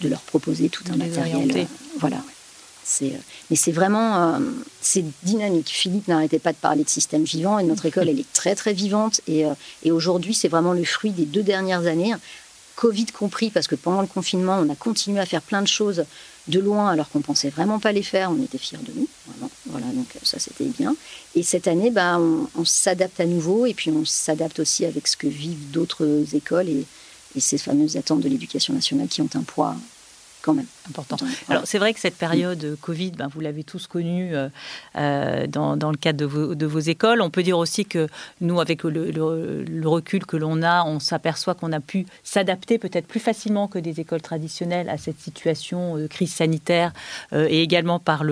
de leur proposer tout un matériel. Euh, voilà. C'est, euh, mais c'est vraiment euh, c'est dynamique. Philippe n'arrêtait pas de parler de système vivant et notre école elle est très très vivante et, et aujourd'hui c'est vraiment le fruit des deux dernières années, Covid compris parce que pendant le confinement on a continué à faire plein de choses de loin alors qu'on pensait vraiment pas les faire. On était fiers de nous. Voilà, donc ça c'était bien. Et cette année, bah, on, s'adapte à nouveau et puis on s'adapte aussi avec ce que vivent d'autres écoles et ces fameuses attentes de l'éducation nationale qui ont un poids quand même important. Alors c'est vrai que cette période Covid, ben, vous l'avez tous connue euh, euh, dans, dans, le cadre de vos, de vos, écoles. On peut dire aussi que nous, avec le, le, recul que l'on a, on s'aperçoit qu'on a pu s'adapter peut-être plus facilement que des écoles traditionnelles à cette situation de crise sanitaire euh, et également par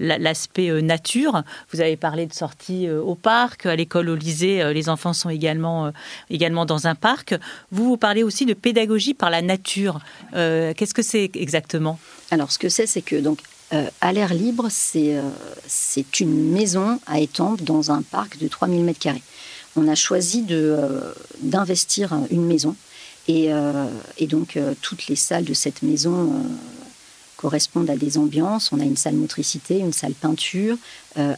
l'aspect nature. Vous avez parlé de sortie au parc, à l'école, au lycée, les enfants sont également, également dans un parc. Vous, vous parlez aussi de pédagogie par la nature. Qu'est-ce que c'est exactement Alors, ce que c'est, c'est que donc euh, à l'air libre, c'est euh, une maison à Étampes dans un parc de 3000 m2. On a choisi euh, d'investir une maison et, donc toutes les salles de cette maison correspondent à des ambiances. On a une salle motricité, une salle peinture.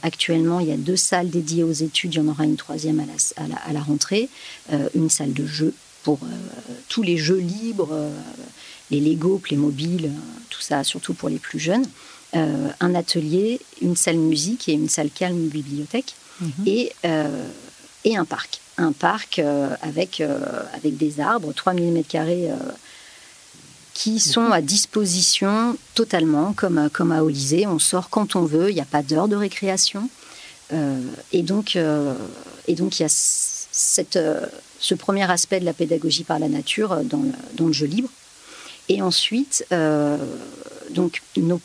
actuellement, il y a deux salles dédiées aux études. Il y en aura une troisième à la, à la, rentrée. une salle de jeu pour tous les jeux libres, les Lego, Playmobil, tout ça, surtout pour les plus jeunes. un atelier, une salle musique et une salle calme, une bibliothèque. Mhm. Et, et un parc un parc euh, avec, euh, avec des arbres, 3000 m2 qui sont à disposition totalement, comme, comme à Olysée. On sort quand on veut, il n'y a pas d'heure de récréation. Euh, et, donc, et donc, il y a cette, ce premier aspect de la pédagogie par la nature dans le, dans le jeu libre. Et ensuite, donc, nos,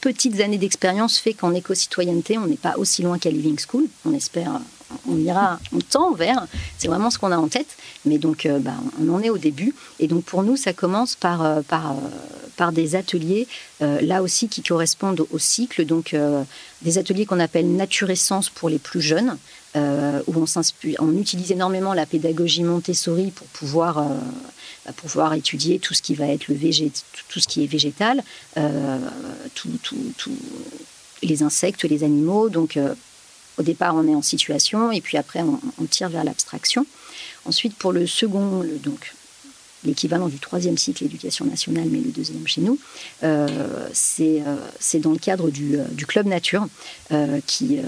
petites années d'expérience fait qu'en éco-citoyenneté, on n'est pas aussi loin qu'à Living School. On espère on ira, on tend vers. C'est vraiment ce qu'on a en tête. Mais donc, euh, bah, on en est au début. Et donc, pour nous, ça commence par, euh, par, euh, des ateliers, là aussi, qui correspondent au cycle. Donc, des ateliers qu'on appelle naturescence pour les plus jeunes, où on utilise énormément la pédagogie Montessori pour pouvoir, bah, pouvoir étudier tout ce qui va être le végét, tout ce qui est végétal, tout, tout, les insectes, les animaux. Donc, au départ, on est en situation et puis après, on, tire vers l'abstraction. Ensuite, pour le second, donc l'équivalent du troisième cycle éducation nationale, mais le deuxième chez nous, euh, euh, c'est dans le cadre du, euh, club nature qui,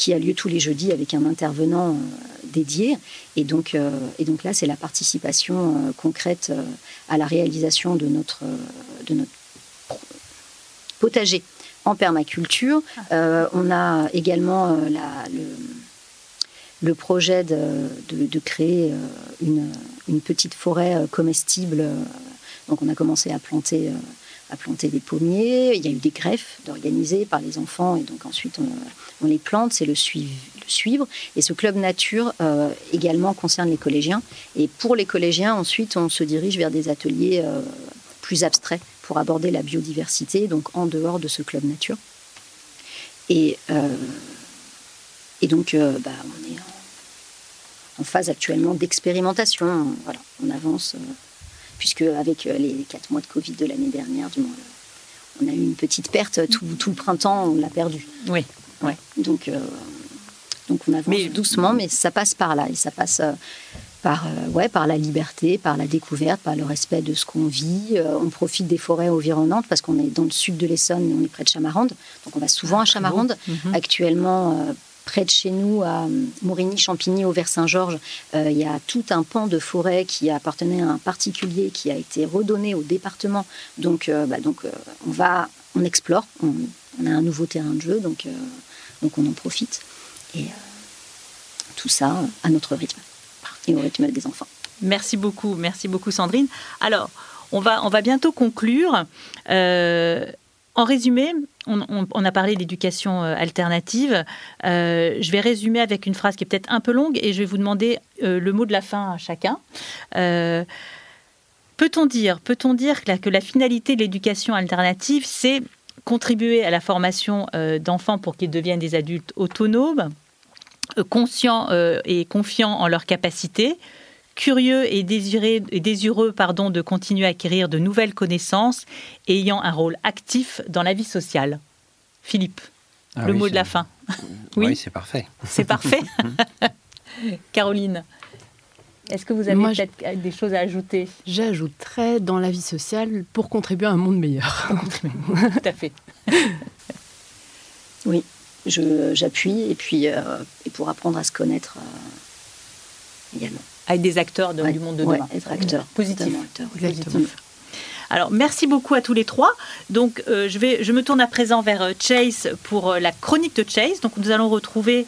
qui a lieu tous les jeudis avec un intervenant dédié. Et donc, et donc là, c'est la participation concrète à la réalisation de notre, de notre potager en permaculture. Euh, on a également euh, le, projet de, créer euh, une, petite forêt comestible. Donc on a commencé à planter, à planter des pommiers. Il y a eu des greffes d'organiser par les enfants et donc ensuite on, les plante. C'est le, suivre. Et ce club nature également concerne les collégiens. Et pour les collégiens, ensuite on se dirige vers des ateliers plus abstraits pour aborder la biodiversité, donc en dehors de ce club nature. Et, euh, donc, euh, bah, on est en, phase actuellement d'expérimentation. Voilà, on avance, euh, puisque avec les quatre mois de Covid de l'année dernière, on a eu une petite perte. Tout, tout le printemps, on l'a perdu. Oui. Ouais. Donc, donc on avance doucement, mais ça passe par là. Et ça passe par, euh, ouais, par la liberté, par la découverte, par le respect de ce qu'on vit. Euh, on profite des forêts environnantes parce qu'on est dans le sud de l'Essonne, on est près de Chamarande. Donc on va souvent à ah, Chamarande. Mhm. Actuellement, euh, près de chez nous, à Mourigny, Champigny, au Vers-Saint-Georges, il y a tout un pan de forêt qui appartenait à un particulier qui a été redonné au département. Donc, bah, donc on va, on explore, on, a un nouveau terrain de jeu, donc, on en profite. Et tout ça à notre rythme et au rythme des enfants. Merci beaucoup, merci beaucoup Sandrine. Alors, on va, bientôt conclure. Euh, en résumé, on, a parlé d'éducation euh, alternative. Euh, je vais résumer avec une phrase qui est peut-être un peu longue et je vais vous demander le mot de la fin à chacun. peut-on dire, peut-on dire que la, que la finalité de l'éducation alternative, c'est contribuer à la formation d'enfants pour qu'ils deviennent des adultes autonomes, euh, conscients euh, et confiants en leurs capacités, curieux et, désirés, et désireux pardon, de continuer à acquérir de nouvelles connaissances et ayant un rôle actif dans la vie sociale. Philippe, ah le mot de la fin. Oui, c'est parfait. C'est parfait. Caroline, est-ce que vous avez peut-être des choses à ajouter? J'ajouterais dans la vie sociale pour contribuer à un monde meilleur. Tout à fait. oui j'appuie et puis euh, et pour apprendre à se connaître euh, également. Avec des acteurs du monde de demain. être acteur. Positif. Positif. Alors, merci beaucoup à tous les trois. Donc, euh, je, vais, je me tourne à présent vers Chase pour la chronique de Chase. Donc, nous allons retrouver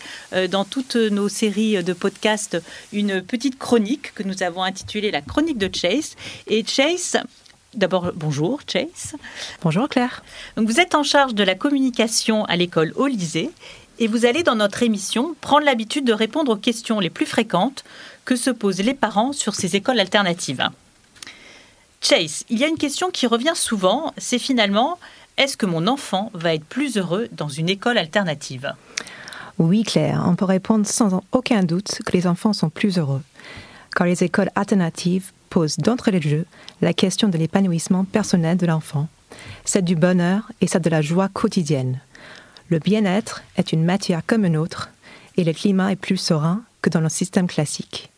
dans toutes nos séries de podcasts une petite chronique que nous avons intitulée La chronique de Chase. Et Chase, D'abord, bonjour Chase. Bonjour Claire. Donc, vous êtes en charge de la communication à l'école au lycée et vous allez dans notre émission prendre l'habitude de répondre aux questions les plus fréquentes que se posent les parents sur ces écoles alternatives. Chase, il y a une question qui revient souvent, c'est finalement, est-ce que mon enfant va être plus heureux dans une école alternative? Oui Claire, on peut répondre sans aucun doute que les enfants sont plus heureux, car les écoles alternatives pose d'entrée de jeu la question de l'épanouissement personnel de l'enfant celle du bonheur et celle de la joie quotidienne. Le bien-être est une matière comme une autre et le climat est plus serein que dans le système classique.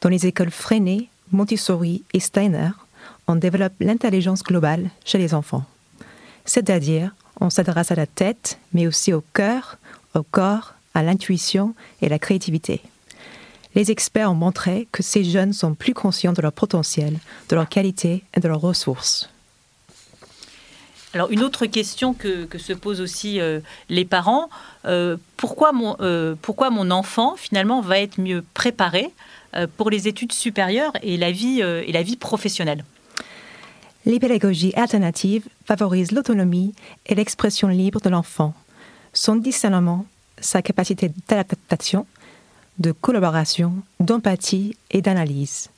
Dans les écoles freinées, Montessori et Steiner, on développe l'intelligence globale chez les enfants. C'est-à-dire, on s'adresse à la tête, mais aussi au cœur, au corps, à l'intuition et à la créativité. Les experts ont montré que ces jeunes sont plus conscients de leur potentiel, de leur qualité et de leurs ressources. Alors une autre question que, se posent aussi euh, les parents, euh, pourquoi, mon, euh, pourquoi enfant finalement va être mieux préparé pour les études supérieures et la vie, et la vie professionnelle? Les pédagogies alternatives favorisent l'autonomie et l'expression libre de l'enfant. Son discernement, sa capacité d'adaptation, de collaboration, d'empathie et d'analyse.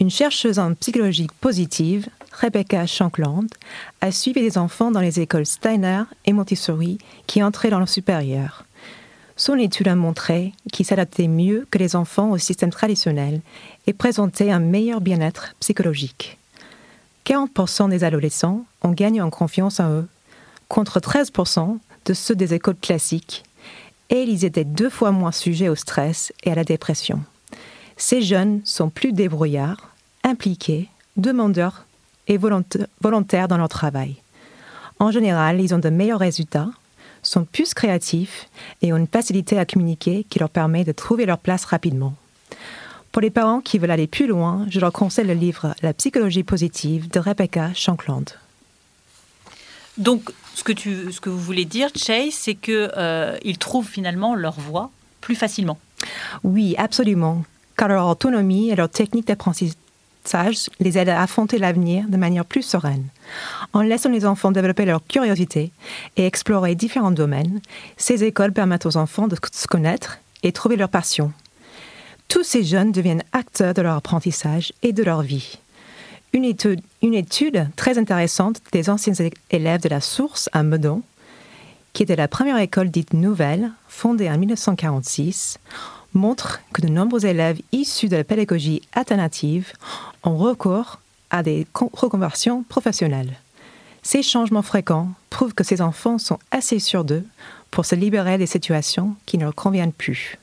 Une chercheuse en psychologie positive, Rebecca Shankland, a suivi des enfants dans les écoles Steiner et Montessori qui entraient dans le supérieur. Son étude a montré qu'ils s'adaptaient mieux que les enfants au système traditionnel et présentaient un meilleur bien-être psychologique. 40% des adolescents ont gagné en confiance en eux, contre 13% de ceux des écoles classiques et ils étaient deux fois moins sujets au stress et à la dépression. Ces jeunes sont plus débrouillards, impliqués, demandeurs et volontaires dans leur travail. En général, ils ont de meilleurs résultats, sont plus créatifs et ont une facilité à communiquer qui leur permet de trouver leur place rapidement. Pour les parents qui veulent aller plus loin, je leur conseille le livre La psychologie positive de Rebecca Shankland. Donc, ce que, tu, ce que vous voulez dire, Chase, c'est qu'ils euh, trouvent finalement leur voie plus facilement. Oui, absolument. Car leur autonomie et leur technique d'apprentissage les aident à affronter l'avenir de manière plus sereine. En laissant les enfants développer leur curiosité et explorer différents domaines, ces écoles permettent aux enfants de se connaître et trouver leur passion. Tous ces jeunes deviennent acteurs de leur apprentissage et de leur vie. Une étude, très intéressante des anciens élèves de la Source à Meudon, qui était la première école dite nouvelle, fondée en 1946, montre que de nombreux élèves issus de la pédagogie alternative ont recours à des reconversions professionnelles. Ces changements fréquents prouvent que ces enfants sont assez sûrs d'eux pour se libérer des situations qui ne leur conviennent plus.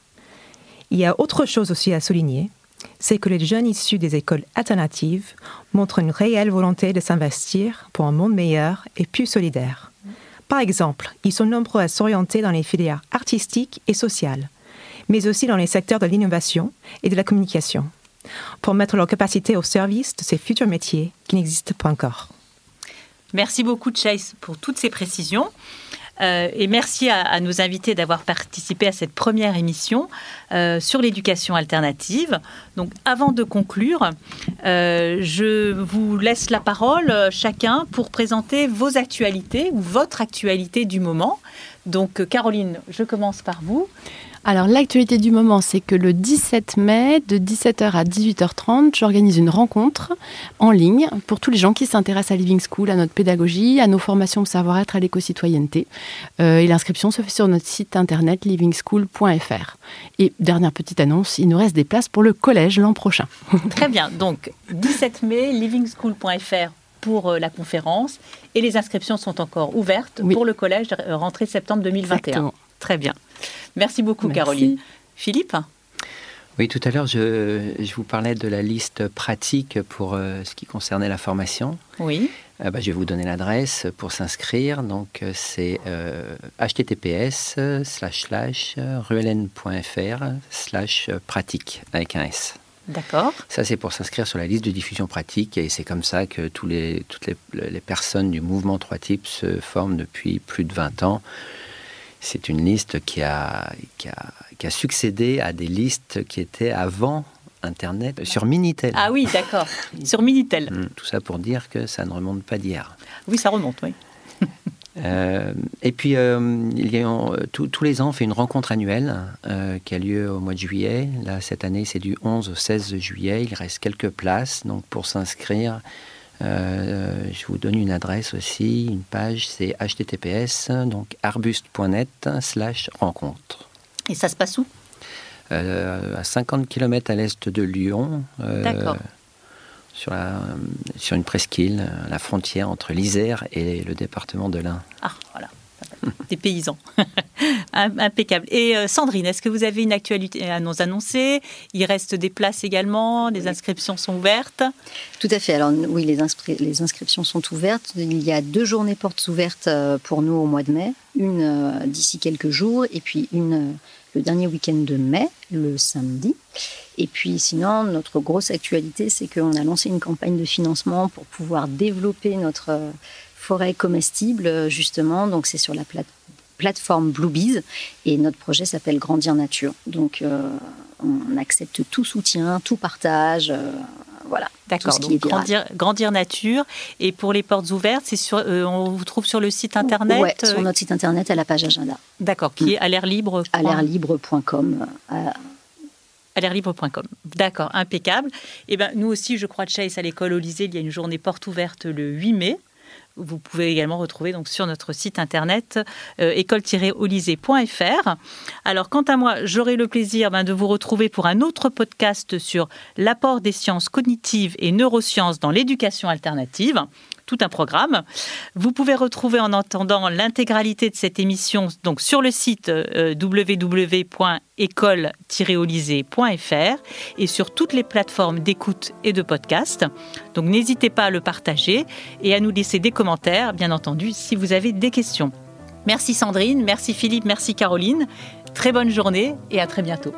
Il y a autre chose aussi à souligner c'est que les jeunes issus des écoles alternatives montrent une réelle volonté de s'investir pour un monde meilleur et plus solidaire. Par exemple, ils sont nombreux à s'orienter dans les filières artistiques et sociales, mais aussi dans les secteurs de l'innovation et de la communication, pour mettre leur capacité au service de ces futurs métiers qui n'existent pas encore. Merci beaucoup, Chase, pour toutes ces précisions. Euh, et merci à, nos invités d'avoir participé à cette première émission euh, sur l'éducation alternative. Donc, avant de conclure, euh, je vous laisse la parole chacun pour présenter vos actualités ou votre actualité du moment. Donc, Caroline, je commence par vous. Alors l'actualité du moment, c'est que le 17 mai, de 17h à 18h30, j'organise une rencontre en ligne pour tous les gens qui s'intéressent à Living School, à notre pédagogie, à nos formations au savoir-être, à l'éco-citoyenneté. Euh, et l'inscription se fait sur notre site internet livingschool.fr. Et dernière petite annonce, il nous reste des places pour le collège l'an prochain. Très bien, donc 17 mai, livingschool.fr pour euh, la conférence et les inscriptions sont encore ouvertes pour le collège euh, rentrée septembre 2021. Très bien. Merci beaucoup, Caroline. Philippe oui, tout à l'heure, je, vous parlais de la liste pratique pour euh, ce qui concernait la formation. Oui. Euh, bah, je vais vous donner l'adresse pour s'inscrire. Donc, euh, c'est https slash slash ruelen.fr slash pratique avec un S. D'accord. Ça, c'est pour s'inscrire sur la liste de diffusion pratique et c'est comme ça que tous les, toutes les, les personnes du mouvement 3 types se forment depuis plus de 20 ans c'est une liste qui a, qui a, succédé à des listes qui étaient avant Internet, sur Minitel. Ah oui, d'accord, sur Minitel. Mm, tout ça pour dire que ça ne remonte pas d'hier. Oui, ça remonte, oui. Euh, et puis, euh, il y a, tous les ans, on fait une rencontre annuelle euh, qui a lieu au mois de juillet. Là, cette année, c'est du 11 au 16 juillet. Il reste quelques places. Donc, pour s'inscrire, euh, je vous donne une adresse aussi, une page, c'est https, donc arbuste.net slash rencontre. Et ça se passe où? Euh, À 50 km à l'est de Lyon. Euh, D'accord. sur, la, sur une presqu'île, la frontière entre l'Isère et le département de l'Ain. Ah, voilà des paysans. Impeccable. Et euh, Sandrine, est-ce que vous avez une actualité à nous annoncer? Il reste des places également, les inscriptions sont ouvertes Tout à fait. Alors oui, les, les, inscriptions sont ouvertes. Il y a deux journées portes ouvertes euh, pour nous au mois de mai, une euh, d'ici quelques jours et puis une le dernier week-end de mai, le samedi. Et puis sinon, notre grosse actualité, c'est qu'on a lancé une campagne de financement pour pouvoir développer notre forêt comestible, justement. Donc, c'est sur la plateforme Bluebees. Et notre projet s'appelle Grandir Nature. Donc, euh, on accepte tout soutien, tout partage. Euh. D'accord. Donc, grandir, grandir, Nature. Et pour les portes ouvertes, c'est sur, euh, on vous trouve sur le site internet Oui, sur notre site internet à la page agenda. D'accord, qui est à l'air libre. À l'air libre.com libre.com. D'accord, impeccable. Et eh ben, nous aussi, je crois, de Chase à l'école Olysée, il y a une journée porte ouverte le 8 mai vous pouvez également retrouver donc sur notre site internet euh, école-olysée.fr. Alors quant à moi, j'aurai le plaisir ben, de vous retrouver pour un autre podcast sur l'apport des sciences cognitives et neurosciences dans l'éducation alternative tout un programme. Vous pouvez retrouver en entendant l'intégralité de cette émission donc sur le site euh, www.école-olysée.fr et sur toutes les plateformes d'écoute et de podcast. Donc n'hésitez pas à le partager et à nous laisser des commentaires, bien entendu, si vous avez des questions. Merci Sandrine, merci Philippe, merci Caroline. Très bonne journée et à très bientôt.